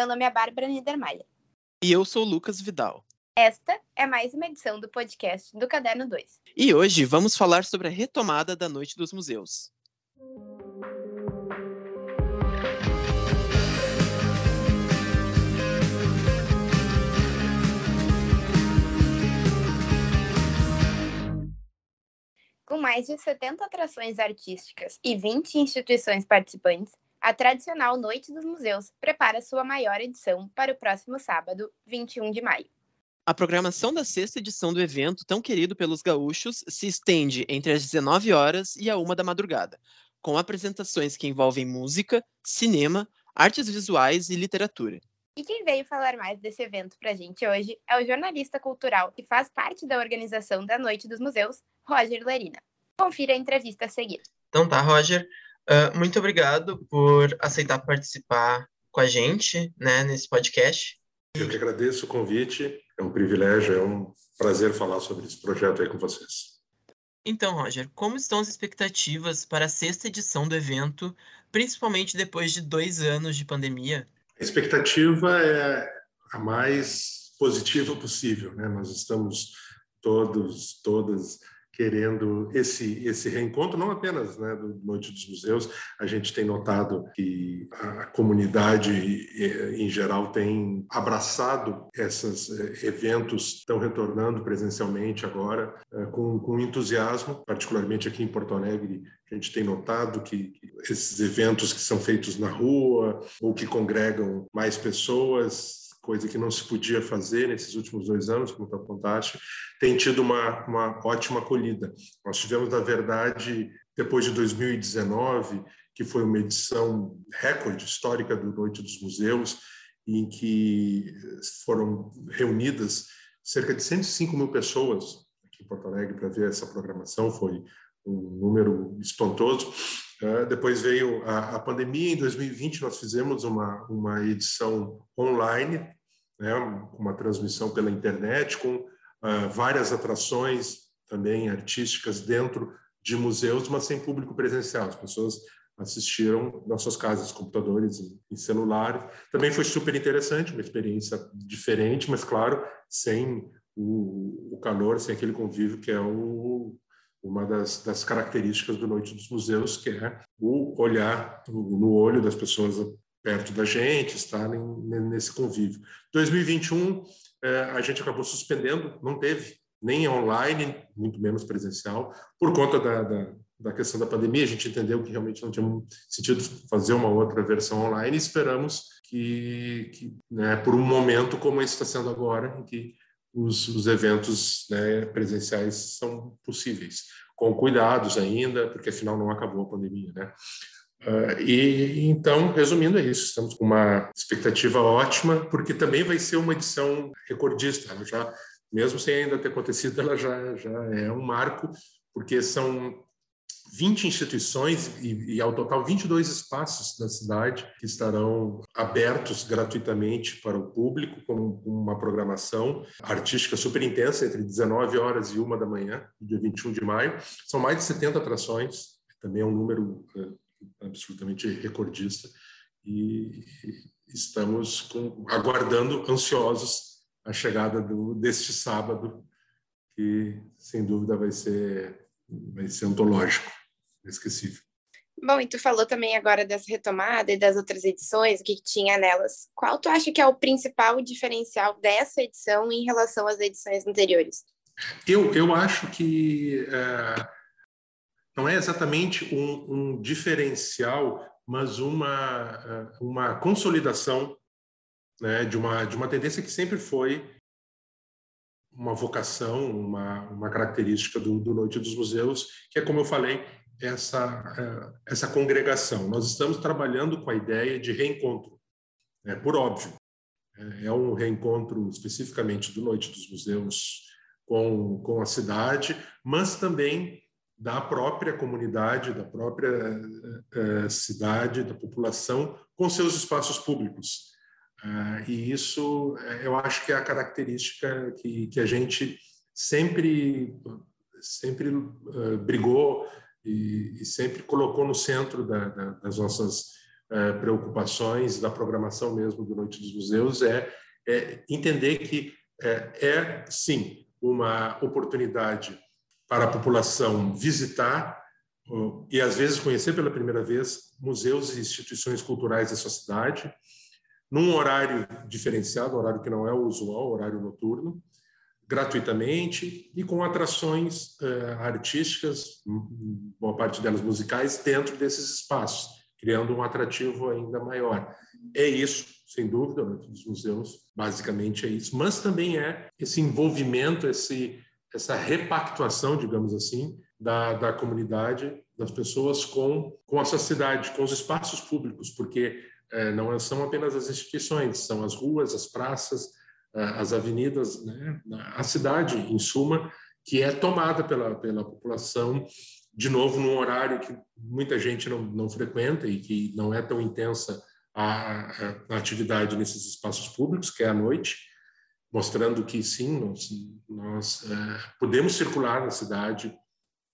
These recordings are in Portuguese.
Meu nome é Bárbara Niedermayer. E eu sou Lucas Vidal. Esta é mais uma edição do podcast do Caderno 2. E hoje vamos falar sobre a retomada da Noite dos Museus. Com mais de 70 atrações artísticas e 20 instituições participantes, a tradicional Noite dos Museus prepara sua maior edição para o próximo sábado, 21 de maio. A programação da sexta edição do evento, tão querido pelos gaúchos, se estende entre as 19 horas e a 1 da madrugada, com apresentações que envolvem música, cinema, artes visuais e literatura. E quem veio falar mais desse evento para a gente hoje é o jornalista cultural que faz parte da organização da Noite dos Museus, Roger Lerina. Confira a entrevista a seguir. Então tá, Roger. Uh, muito obrigado por aceitar participar com a gente né, nesse podcast. Eu que agradeço o convite. É um privilégio, é um prazer falar sobre esse projeto aí com vocês. Então, Roger, como estão as expectativas para a sexta edição do evento, principalmente depois de dois anos de pandemia? A expectativa é a mais positiva possível, né? Nós estamos todos, todas querendo esse esse reencontro não apenas né do Noite dos Museus a gente tem notado que a comunidade em geral tem abraçado esses eh, eventos estão retornando presencialmente agora eh, com, com entusiasmo particularmente aqui em Porto Alegre a gente tem notado que, esses eventos que são feitos na rua ou que congregam mais pessoas coisa que não se podia fazer nesses últimos dois anos, como está fantástico, tem tido uma, uma ótima acolhida. Nós tivemos, na verdade, depois de 2019, que foi uma edição recorde histórica do Noite dos Museus, em que foram reunidas cerca de 105 mil pessoas aqui em Porto Alegre para ver essa programação, foi um número espantoso. Uh, depois veio a, a, pandemia, em 2020 nós fizemos uma, uma edição online, né, uma transmissão pela internet, com uh, várias atrações também artísticas dentro de museus, mas sem público presencial. As pessoas assistiram nas suas casas, computadores e celular. Também foi super interessante, uma experiência diferente, mas claro, sem o, o calor, sem aquele convívio que é o, uma das, das, características do Noite dos Museus, que é o olhar no olho das pessoas perto da gente, estar nesse convívio. 2021, é, a gente acabou suspendendo, não teve nem online, muito menos presencial, por conta da, da, da, questão da pandemia. A gente entendeu que realmente não tinha sentido fazer uma outra versão online e esperamos que, que né, por um momento como esse está sendo agora, em que os, os eventos né, presenciais são possíveis, com cuidados ainda, porque afinal não acabou a pandemia, né? Uh, e então, resumindo, é isso. Estamos com uma expectativa ótima, porque também vai ser uma edição recordista. Ela já, mesmo sem ainda ter acontecido, ela já, já é um marco, porque são 20 instituições e, e, ao total 22 espaços da cidade que estarão abertos gratuitamente para o público com uma programação artística super intensa entre 19 horas e 1 da manhã, dia 21 de maio. São mais de 70 atrações, também é um número uh, absolutamente recordista e estamos com, aguardando ansiosos a chegada do, deste sábado que sem dúvida vai ser vai ser antológico inesquecível. Bom, e tu falou também agora dessa retomada e das outras edições, o que, que tinha nelas. Qual tu acha que é o principal diferencial dessa edição em relação às edições anteriores? Eu, eu acho que é, não é exatamente um, um, diferencial, mas uma, é, uma consolidação né, de, uma, de uma tendência que sempre foi uma vocação, uma, uma característica do, do Noite dos Museus, que é, como eu falei, essa, é, essa congregação. Nós estamos trabalhando com a ideia de reencontro, né, por óbvio. É, é um reencontro especificamente do Noite dos Museus com, com a cidade, mas também da própria comunidade, da própria uh, cidade, da população, com seus espaços públicos. Uh, e isso, eu acho que é a característica que, que a gente sempre, sempre uh, brigou e, e sempre colocou no centro da, da, das nossas é, preocupações da programação mesmo do Noite dos Museus é, é entender que é, é, sim, uma oportunidade para a população visitar e, às vezes, conhecer pela primeira vez museus e instituições culturais da sua cidade, num horário diferenciado, horário que não é o usual, horário noturno, gratuitamente e com atrações uh, artísticas, boa parte delas musicais, dentro desses espaços, criando um atrativo ainda maior. É isso, sem dúvida, dos museus, basicamente é isso, mas também é esse envolvimento, esse, essa repactuação, digamos assim, da, da comunidade, das pessoas com, com a sociedade, com os espaços públicos, porque é, não são apenas as instituições, são as ruas, as praças, as avenidas, né? a cidade, em suma, que é tomada pela, pela população, de novo, num horário que muita gente não, não frequenta e que não é tão intensa a, a, atividade nesses espaços públicos, que é à noite, mostrando que sim, nós, nós é, podemos circular na cidade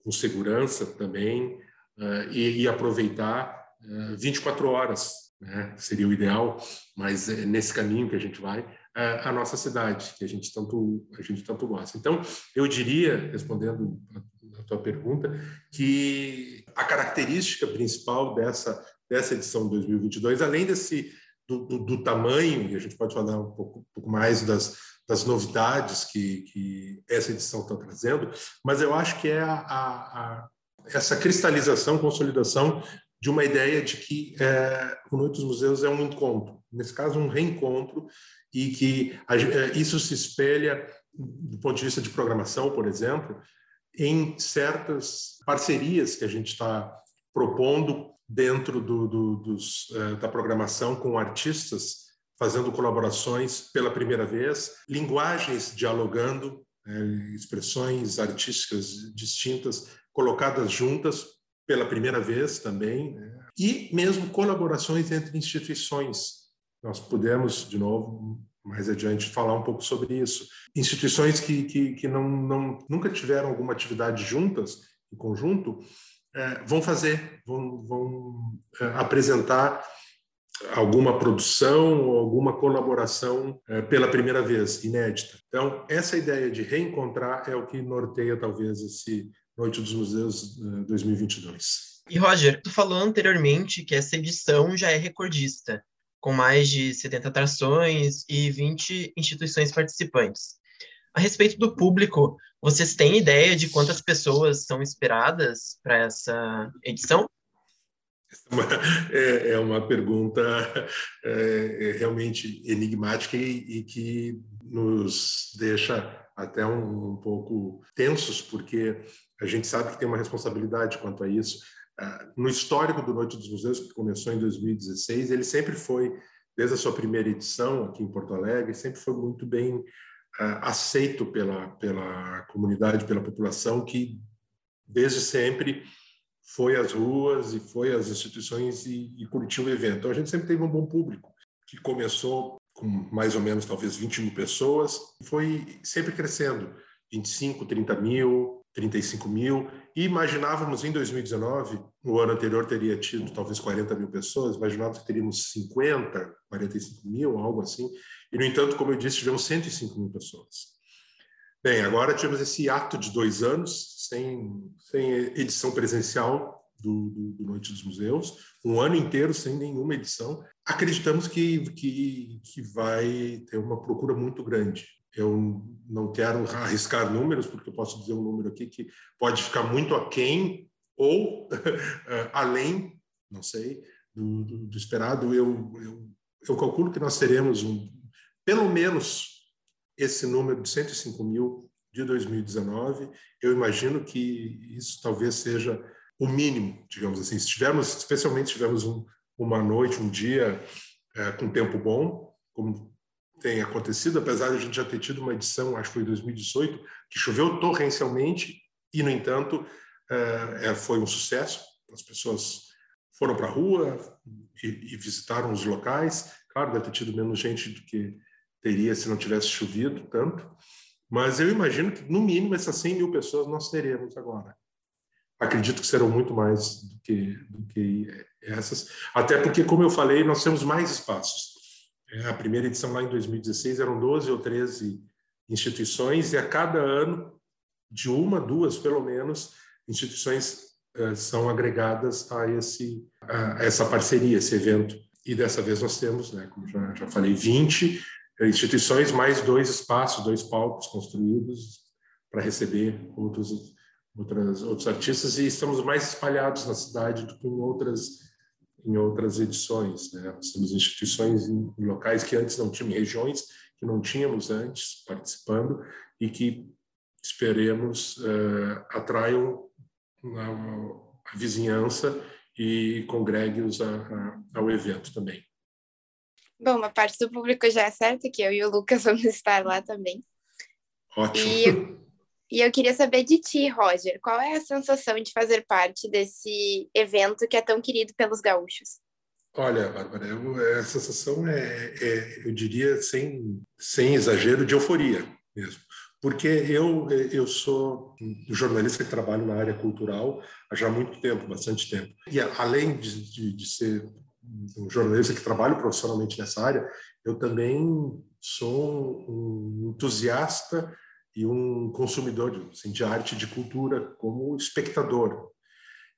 com segurança também é, e, e, aproveitar é, 24 horas, né? seria o ideal, mas é nesse caminho que a gente vai, a, nossa cidade, que a gente tanto a gente tanto gosta. Então, eu diria, respondendo a, a tua pergunta, que a característica principal dessa dessa edição 2022, além desse do, do, do, tamanho, e a gente pode falar um pouco, um pouco mais das, das novidades que, que essa edição está trazendo, mas eu acho que é a, a, essa cristalização, consolidação de uma ideia de que é, o Noite dos Museus é um encontro, nesse caso um reencontro e que é, isso se espelha, do ponto de vista de programação, por exemplo, em certas parcerias que a gente está propondo dentro do, do, dos, é, da programação com artistas, fazendo colaborações pela primeira vez, linguagens dialogando, é, expressões artísticas distintas colocadas juntas pela primeira vez também, né? e mesmo colaborações entre instituições nós podemos, de novo, mais adiante, falar um pouco sobre isso. Instituições que, que, que não, não, nunca tiveram alguma atividade juntas, em conjunto, é, vão fazer, vão, vão é, apresentar alguma produção ou alguma colaboração é, pela primeira vez, inédita. Então, essa ideia de reencontrar é o que norteia, talvez, esse Noite dos Museus 2022. E, Roger, tu falou anteriormente que essa edição já é recordista com mais de 70 atrações e 20 instituições participantes. A respeito do público, vocês têm ideia de quantas pessoas são esperadas para essa edição? É, é uma pergunta é, é realmente enigmática e, e, que nos deixa até um, um pouco tensos, porque a gente sabe que tem uma responsabilidade quanto a isso. Ah, no histórico do Noite dos Museus, que começou em 2016, ele sempre foi, desde a sua primeira edição aqui em Porto Alegre, sempre foi muito bem uh, aceito pela, pela comunidade, pela população, que desde sempre foi às ruas e foi às instituições e, e curtiu o evento. Então, a gente sempre teve um bom público, que começou com mais ou menos, talvez, 20 mil pessoas, foi sempre crescendo, 25, 30 mil, 35 mil, e imaginávamos em 2019, no ano anterior teria tido talvez 40 mil pessoas, imaginávamos que teríamos 50, 45 mil, algo assim, e no entanto, como eu disse, tivemos 105 mil pessoas. Bem, agora tivemos esse ato de dois anos, sem, sem edição presencial do, do, do Noite dos Museus, um ano inteiro sem nenhuma edição. Acreditamos que, que, que vai ter uma procura muito grande eu não quero arriscar números, porque eu posso dizer um número aqui que pode ficar muito aquém ou além, não sei, do, do, do esperado. Eu, eu, eu, calculo que nós teremos um, pelo menos esse número de 105 mil de 2019. Eu imagino que isso talvez seja o mínimo, digamos assim. Se tivermos, especialmente se tivermos um, uma noite, um dia é, com tempo bom, como tem acontecido, apesar de a gente já ter tido uma edição, acho que foi em 2018, que choveu torrencialmente e, no entanto, é, foi um sucesso. As pessoas foram para a rua e, e, visitaram os locais. Claro, deve ter tido menos gente do que teria se não tivesse chovido tanto, mas eu imagino que, no mínimo, essas 100 mil pessoas nós teremos agora. acredito que serão muito mais do que, do que essas, até porque, como eu falei, nós temos mais espaços. A primeira edição lá em 2016 eram 12 ou 13 instituições, e a cada ano, de uma, duas pelo menos, instituições eh, são agregadas a, esse, a essa parceria, esse evento. E dessa vez nós temos, né, como já, já falei, 20 instituições, mais dois espaços, dois palcos construídos para receber outros, outras, outros artistas, e estamos mais espalhados na cidade do que em outras em outras edições. Né? Nós temos instituições em, locais que antes não tinham, regiões que não tínhamos antes participando e que esperemos uh, atraiam a, a, vizinhança e congregue-os ao evento também. Bom, uma parte do público já é certa que eu e o Lucas vamos estar lá também. Ótimo. E e eu queria saber de ti, Roger, qual é a sensação de fazer parte desse evento que é tão querido pelos gaúchos? Olha, Bárbara, eu, a sensação é, é, eu diria, sem, sem exagero, de euforia mesmo. Porque eu, eu sou um jornalista que trabalho na área cultural há já muito tempo, bastante tempo. E além de, de, de ser um jornalista que trabalha profissionalmente nessa área, eu também sou um entusiasta e um consumidor assim, de arte, de cultura, como espectador.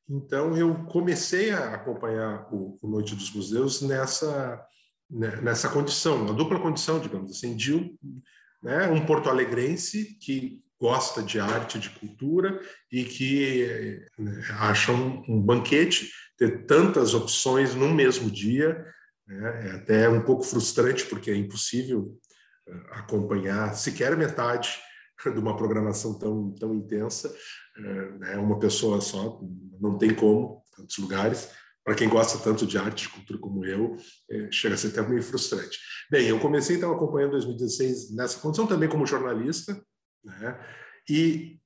Então, eu comecei a acompanhar o, o Noite dos Museus nessa, né, nessa condição, uma dupla condição, digamos assim, de um, né, um porto-alegrense que gosta de arte, de cultura e que né, acha um, um, banquete ter tantas opções num mesmo dia né, é até um pouco frustrante porque é impossível eh, acompanhar sequer metade de uma programação tão, tão intensa. É, uma pessoa só, não tem como, tantos lugares. Para quem gosta tanto de arte, de cultura como eu, é, chega a ser até meio frustrante. Bem, eu comecei então acompanhando 2016 nessa condição também como jornalista, né? e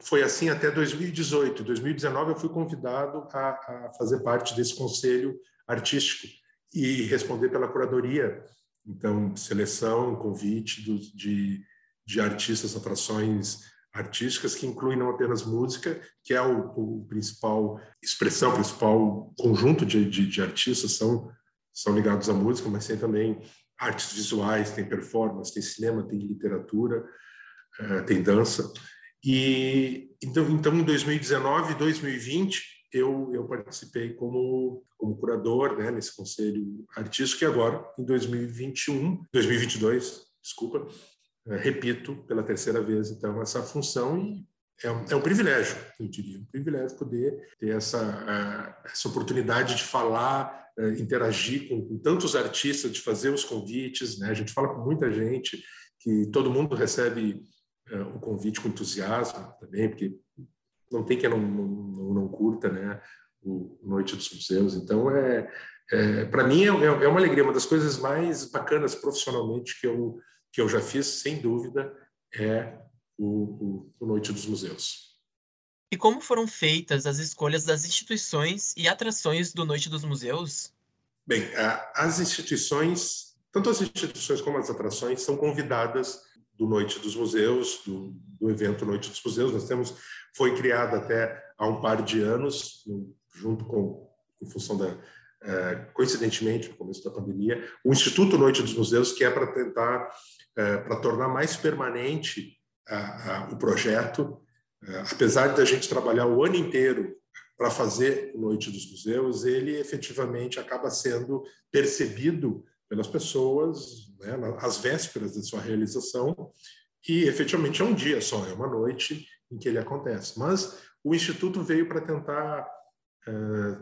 foi assim até 2018. Em 2019 eu fui convidado a, a fazer parte desse conselho artístico e responder pela curadoria, então seleção, convite do, de de artistas, atrações artísticas que incluem não apenas música, que é o, o principal expressão, o principal conjunto de, de, de, artistas são são ligados à música, mas tem também artes visuais, tem performance, tem cinema, tem literatura, uh, tem dança. E então, então em 2019 e 2020 eu, eu participei como, como curador né, nesse conselho artístico e agora em 2021, 2022, desculpa, repito pela terceira vez, então, essa função e é um, é um privilégio, eu diria, um privilégio poder ter essa, essa oportunidade de falar, é, interagir com, com, tantos artistas, de fazer os convites, né? A gente fala com muita gente, que todo mundo recebe uh, o convite com entusiasmo também, porque não tem quem não, não, não curta, né? O Noite dos Museus. Então, é, é para mim, é, é uma alegria, uma das coisas mais bacanas profissionalmente que eu que eu já fiz, sem dúvida, é o, o, o Noite dos Museus. E como foram feitas as escolhas das instituições e atrações do Noite dos Museus? Bem, as instituições, tanto as instituições como as atrações, são convidadas do Noite dos Museus, do, do evento Noite dos Museus. Nós temos, foi criado até há um par de anos, junto com, em função da, coincidentemente, no começo da pandemia, o Instituto Noite dos Museus, que é para tentar é, para tornar mais permanente o projeto, é, apesar da gente trabalhar o ano inteiro para fazer Noite dos Museus, ele efetivamente acaba sendo percebido pelas pessoas né, às vésperas de sua realização e efetivamente é um dia só, é uma noite em que ele acontece. Mas o Instituto veio para tentar é,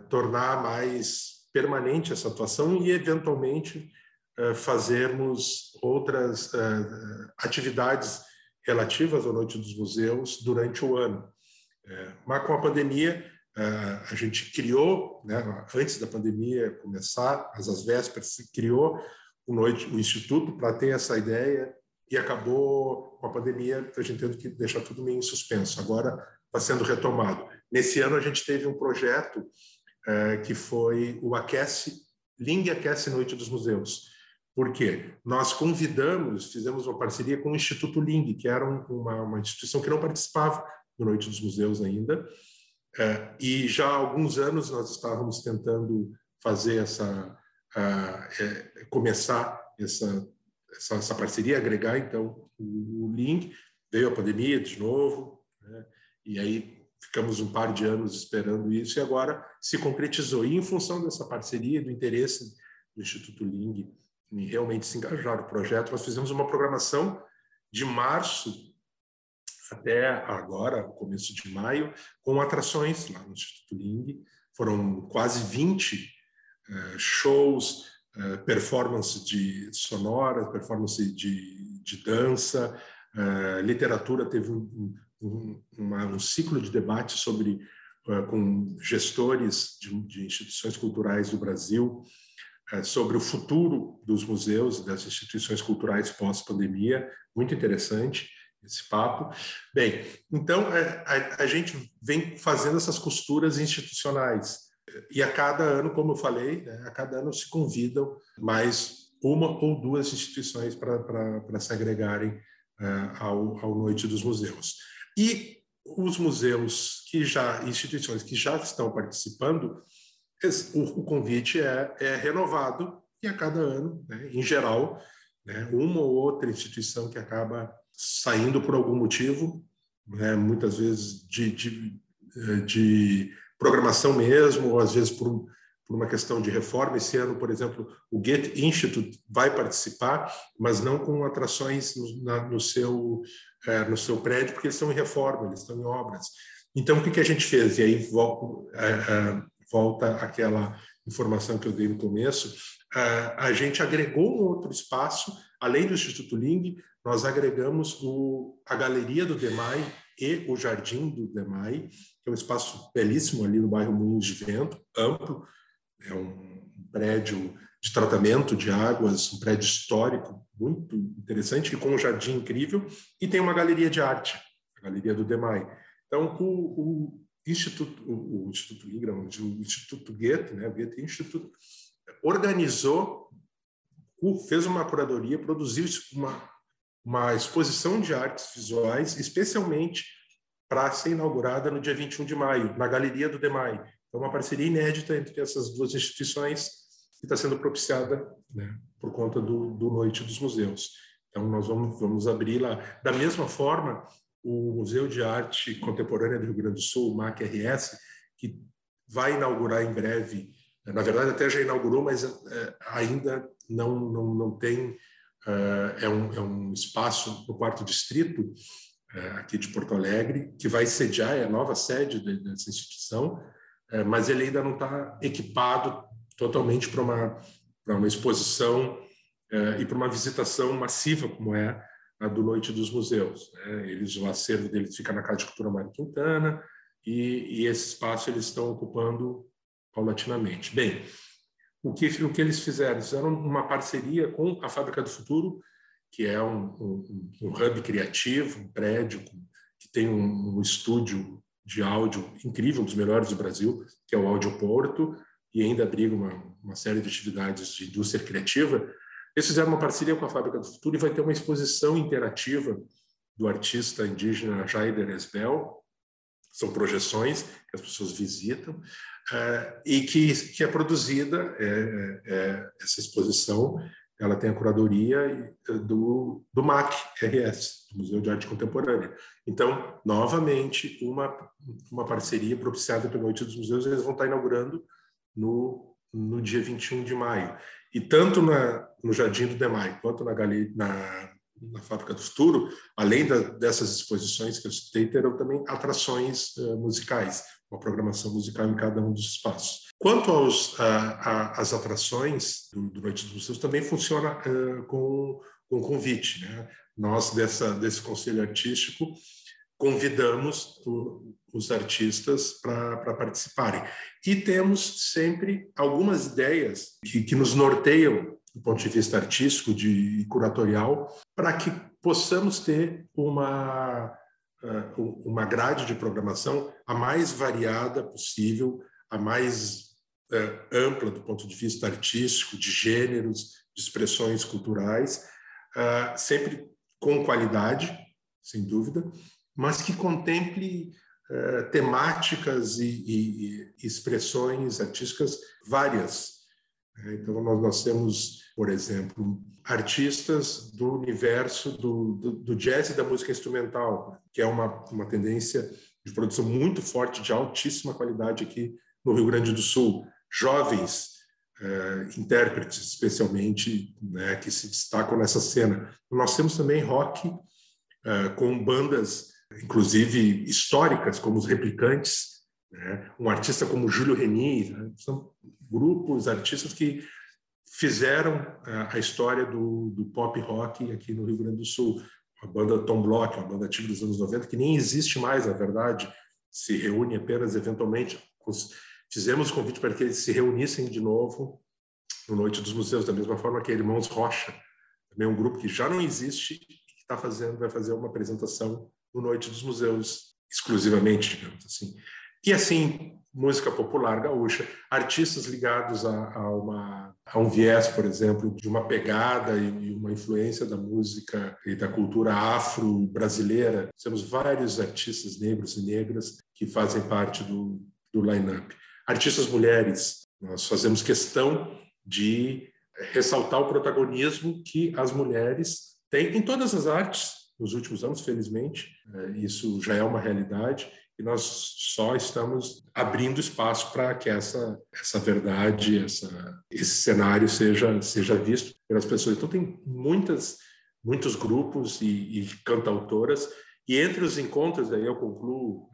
tornar mais permanente essa atuação e, eventualmente, eh, fazermos outras uh, atividades relativas à Noite dos Museus durante o ano. Mas com a pandemia, a gente criou, né, antes da pandemia começar, às, às vésperas, se criou o, noite, o Instituto para ter essa ideia e acabou, com a pandemia, a gente tendo que deixar tudo meio em suspenso. Agora está sendo retomado. Nesse ano, a gente teve um projeto que foi o Aquece, Ling Aquece Noite dos Museus, por quê? Nós convidamos, fizemos uma parceria com o Instituto Ling, que era uma, uma instituição que não participava do Noite dos Museus ainda, É, e já há alguns anos nós estávamos tentando fazer essa, é, começar essa, essa, essa, parceria, agregar então o, o link. Veio a pandemia de novo, né? e aí ficamos um par de anos esperando isso, e agora se concretizou. E em função dessa parceria, do interesse do Instituto Ling em realmente se engajar no projeto, nós fizemos uma programação de março até agora, começo de maio, com atrações lá no Instituto Ling. Foram quase 20 uh, eh, shows, uh, performance de sonora, performance de, de dança, uh, literatura. Teve um, um, uma, um, ciclo de debate sobre com gestores de, de, instituições culturais do Brasil sobre o futuro dos museus e das instituições culturais pós-pandemia, muito interessante esse papo. Bem, então é, a, a, gente vem fazendo essas costuras institucionais e a cada ano, como eu falei, né, a cada ano se convidam mais uma ou duas instituições para se agregarem uh, ao, ao Noite dos Museus. E os museus que já, instituições que já estão participando, o, convite é, é renovado e a cada ano, né, em geral, né, uma ou outra instituição que acaba saindo por algum motivo, né, muitas vezes de, de, eh, de, programação mesmo, ou às vezes por, por, uma questão de reforma. Esse ano, por exemplo, o Goethe Institute vai participar, mas não com atrações no, na, no seu, é, no seu prédio, porque eles estão em reforma, eles estão em obras. Então, o que, que a gente fez? E aí é, volta aquela informação que eu dei no começo, a gente agregou um outro espaço, além do Instituto Ling, nós agregamos o, a Galeria do Demai e o Jardim do Demai, que é um espaço belíssimo ali no bairro Moinhos de Vento, amplo, é um prédio de tratamento de águas, um prédio histórico muito interessante, com um jardim incrível, e tem uma galeria de arte, a Galeria do Demai. Então, o, o Instituto, o, o Instituto Ingram, o Instituto Goethe, né, Goethe Instituto, organizou, fez uma curadoria, produziu uma, uma exposição de artes visuais, especialmente para ser inaugurada no dia 21 de maio, na Galeria do DEMAI. Então, uma parceria inédita entre essas duas instituições que está sendo propiciada né, por conta do, do Noite dos Museus. Então, nós vamos, vamos abrir lá. Da mesma forma, o Museu de Arte Contemporânea do Rio Grande do Sul, o MAC-RS, que vai inaugurar em breve, na verdade até já inaugurou, mas é, ainda não, não, não tem eh, é um, é um espaço no quarto distrito eh, aqui de Porto Alegre, que vai sediar, é a nova sede dessa instituição, eh, mas ele ainda não está equipado totalmente para uma, uma exposição e para uma visitação massiva, como é a do Noite dos Museus. Né? Eles, o acervo deles fica na Casa de Cultura Mário Quintana, e, e esse espaço eles estão ocupando paulatinamente. Bem, o que, o que eles fizeram? Fizeram uma parceria com a Fábrica do Futuro, que é um, um, um hub criativo, um prédio que tem um, um, estúdio de áudio incrível, um dos melhores do Brasil, que é o Áudio Porto, e ainda abriga uma, uma série de atividades de indústria criativa. Eles fizeram uma parceria com a Fábrica do Futuro e vai ter uma exposição interativa do artista indígena Jaider Esbel, são projeções que as pessoas visitam, uh, e que, que é produzida, é, é, essa exposição, ela tem a curadoria do, do MAC, RS, Museu de Arte Contemporânea. Então, novamente, uma, uma parceria propiciada pela Noite dos Museus, eles vão estar inaugurando no, no dia 21 de maio. E tanto na, no Jardim do Demai quanto na, na na Fábrica do Futuro, além da, dessas exposições que eu citei, terão também atrações uh, musicais, uma programação musical em cada um dos espaços. Quanto aos, uh, a, às atrações do, do, Noite dos Museus, também funciona uh, com, com convite. Né? Nós, dessa, desse conselho artístico, convidamos o, os artistas para participarem. E temos sempre algumas ideias que, que nos norteiam do ponto de vista artístico de curatorial, para que possamos ter uma, uma grade de programação a mais variada possível, a mais uh, ampla do ponto de vista artístico, de gêneros, de expressões culturais, uh, sempre com qualidade, sem dúvida, mas que contemple eh, temáticas e, e, e, expressões artísticas várias. Né? Então, nós, nós, temos, por exemplo, artistas do universo do, do, do, jazz e da música instrumental, que é uma, uma tendência de produção muito forte, de altíssima qualidade aqui no Rio Grande do Sul. Jovens eh, intérpretes, especialmente, né, que se destacam nessa cena. Nós temos também rock eh, com bandas inclusive históricas, como os Replicantes, né? um artista como Júlio Reni, né? são grupos, artistas que fizeram a, a história do, do, pop rock aqui no Rio Grande do Sul. A banda Tom Block, uma banda antiga dos anos 90, que nem existe mais, na verdade, se reúne apenas eventualmente. Fizemos o convite para que eles se reunissem de novo no Noite dos Museus, da mesma forma que Irmãos Rocha, também um grupo que já não existe e que está fazendo, vai fazer uma apresentação no Noite dos Museus, exclusivamente, digamos assim. E assim, música popular gaúcha, artistas ligados a, a, uma, a um viés, por exemplo, de uma pegada e uma influência da música e da cultura afro-brasileira. Temos vários artistas negros e negras que fazem parte do, do line-up. Artistas mulheres, nós fazemos questão de ressaltar o protagonismo que as mulheres têm em todas as artes, nos últimos anos, felizmente, é, isso já é uma realidade e nós só estamos abrindo espaço para que essa essa verdade, essa esse cenário seja seja visto pelas pessoas. Então tem muitas muitos grupos e, e cantautoras e entre os encontros, aí eu concluo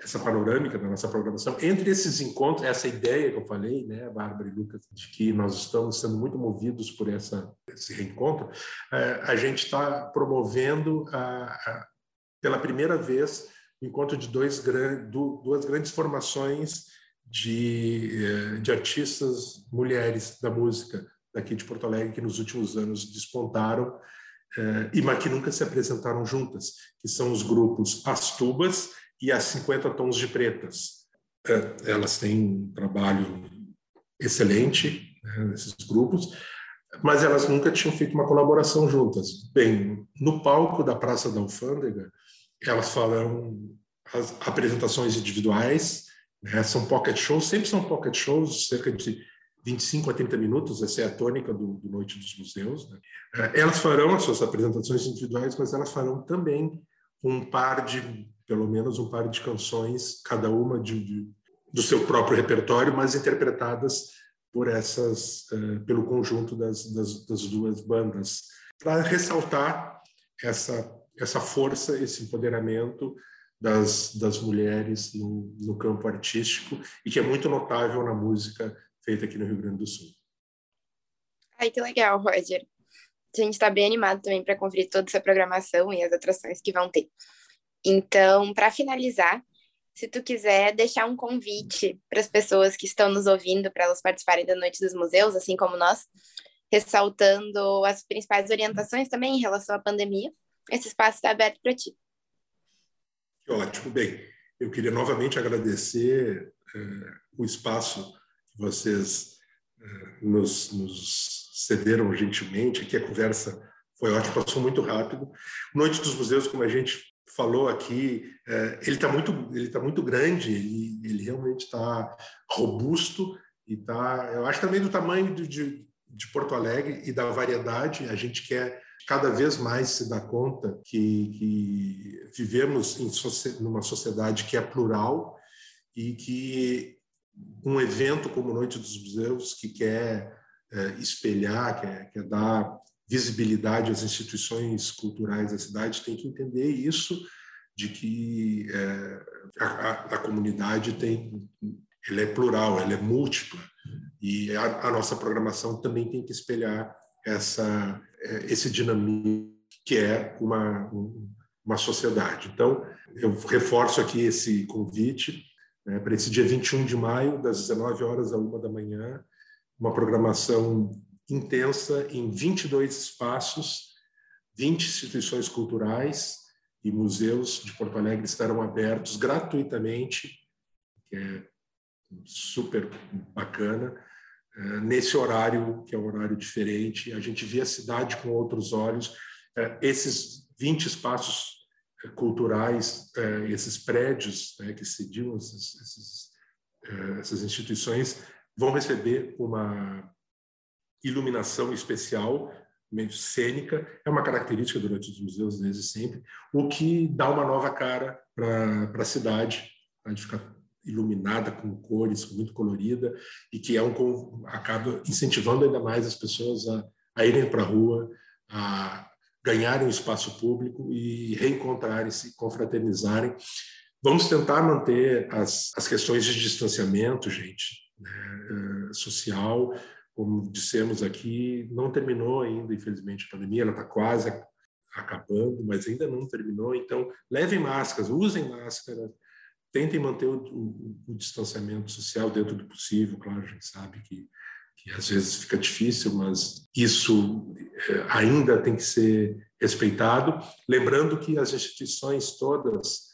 essa panorâmica da nossa programação, entre esses encontros, essa ideia que eu falei, né, Bárbara e Lucas, de que nós estamos sendo muito movidos por essa, esse reencontro, é, a gente está promovendo, a, a, pela primeira vez, o encontro de dois, duas grandes formações de, é, de artistas mulheres da música daqui de Porto Alegre, que nos últimos anos despontaram e mas que nunca se apresentaram juntas, que são os grupos As Tubas e As 50 Tons de Pretas. Eh, elas têm um trabalho excelente né, nesses grupos, mas elas nunca tinham feito uma colaboração juntas. Bem, no palco da Praça da Alfândega, elas farão as apresentações individuais, né, são pocket shows, sempre são pocket shows, cerca de 25 a 30 minutos, essa é a tônica do, do Noite dos Museus. Né? É, elas farão as suas apresentações individuais, mas elas farão também um par de, pelo menos um par de canções, cada uma de, de do seu próprio repertório, mas interpretadas por essas, uh, pelo conjunto das, das, das duas bandas, para ressaltar essa essa força, esse empoderamento das, das mulheres no, no campo artístico e que é muito notável na música feita aqui no Rio Grande do Sul. Ai, que legal, Roger. A gente está bem animado também para conferir toda essa programação e as atrações que vão ter. Então, para finalizar, se tu quiser deixar um convite para as pessoas que estão nos ouvindo, para elas participarem da Noite dos Museus, assim como nós, ressaltando as principais orientações também em relação à pandemia, esse espaço está aberto para ti. Ótimo. Bem, eu queria novamente agradecer eh, o espaço vocês eh, nos, nos cederam gentilmente, aqui a conversa foi ótima, passou muito rápido. Noite dos Museus, como a gente falou aqui, eh, ele está muito, ele tá muito grande, ele, ele realmente está robusto e está, eu acho também do tamanho de, de, de Porto Alegre e da variedade. A gente quer cada vez mais se dar conta que, que vivemos em numa sociedade que é plural e que um evento como Noite dos Museus, que quer é, espelhar, quer, quer dar visibilidade às instituições culturais da cidade, tem que entender isso, de que é, a, a, comunidade tem, ela é plural, ela é múltipla, e a, a nossa programação também tem que espelhar essa, é, esse dinamismo que é uma, uma sociedade. Então, eu reforço aqui esse convite né, para esse dia 21 de maio, das 19 horas à 1 da manhã, uma programação intensa em 22 espaços, 20 instituições culturais e museus de Porto Alegre estarão abertos gratuitamente, que é super bacana, é, nesse horário, que é um horário diferente. A gente vê a cidade com outros olhos. É, esses 20 espaços culturais, é, esses prédios né, que é, essas instituições, vão receber uma iluminação especial, meio cênica, é uma característica durante os museus desde sempre, o que dá uma nova cara para a cidade, a de ficar iluminada com cores, muito colorida, e que é um acaba incentivando ainda mais as pessoas a, a irem para a rua, a ganharem o espaço público e reencontrarem-se, confraternizarem. Vamos tentar manter as, as questões de distanciamento, gente, né, eh, social, como dissemos aqui, não terminou ainda, infelizmente, a pandemia, ela está quase acabando, mas ainda não terminou. Então, levem máscaras, usem máscara, tentem manter o, o, o, distanciamento social dentro do possível. Claro, a gente sabe que, que às vezes fica difícil, mas isso é, ainda tem que ser respeitado. Lembrando que as instituições todas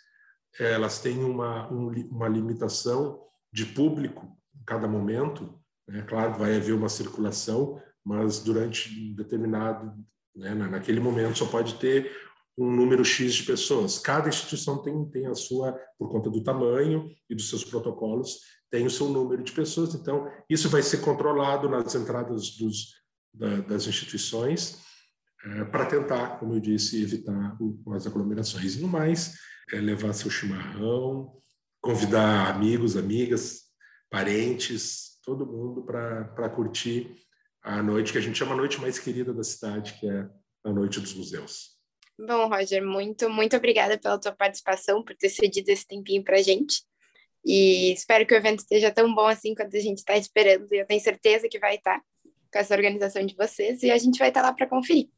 elas têm uma, um, uma limitação de público em cada momento. É claro, vai haver uma circulação, mas durante determinado, né, naquele momento só pode ter um número X de pessoas. Cada instituição tem, tem a sua, por conta do tamanho e dos seus protocolos, tem o seu número de pessoas. Então, isso vai ser controlado nas entradas dos, da, das instituições, é, para tentar, como eu disse, evitar o, as aglomerações. E no mais, é levar seu chimarrão, convidar amigos, amigas, parentes, todo mundo para curtir a noite que a gente chama a noite mais querida da cidade, que é a noite dos museus. Bom, Roger, muito, muito obrigada pela tua participação, por ter cedido esse tempinho para a gente. E espero que o evento esteja tão bom assim quanto a gente está esperando. Eu tenho certeza que vai estar tá com essa organização de vocês. E a gente vai estar tá lá para conferir.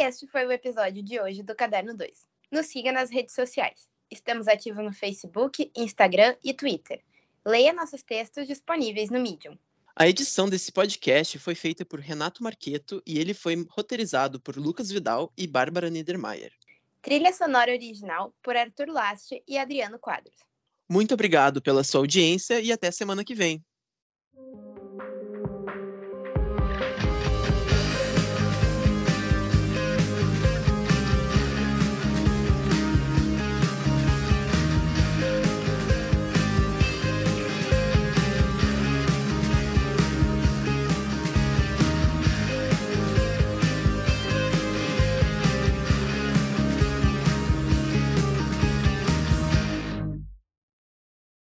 E este foi o episódio de hoje do Caderno 2. Nos siga nas redes sociais. Estamos ativos no Facebook, Instagram e Twitter. Leia nossos textos disponíveis no Medium. A edição desse podcast foi feita por Renato Marqueto e ele foi roteirizado por Lucas Vidal e Bárbara Niedermayer. Trilha sonora original por Arthur Laste e Adriano Quadros. Muito obrigado pela sua audiência e até semana que vem.